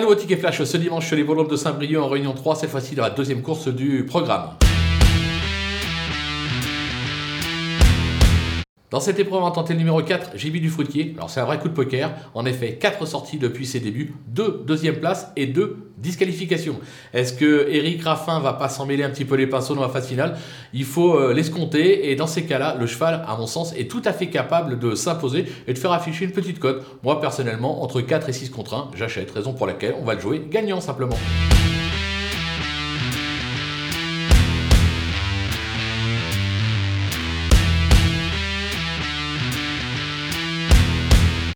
Nouveau ticket flash ce dimanche chez les Volants de Saint-Brieuc en réunion 3, cette fois-ci dans la deuxième course du programme. Dans cette épreuve, tenter le numéro 4, JB du Fruitier. Alors c'est un vrai coup de poker. En effet, 4 sorties depuis ses débuts, 2 deuxième place et 2 disqualifications. Est-ce que Eric Raffin va pas s'en mêler un petit peu les pinceaux dans la phase finale? Il faut euh, l'escompter et dans ces cas-là, le cheval, à mon sens, est tout à fait capable de s'imposer et de faire afficher une petite cote. Moi personnellement, entre 4 et 6 contre 1, j'achète, raison pour laquelle on va le jouer gagnant simplement.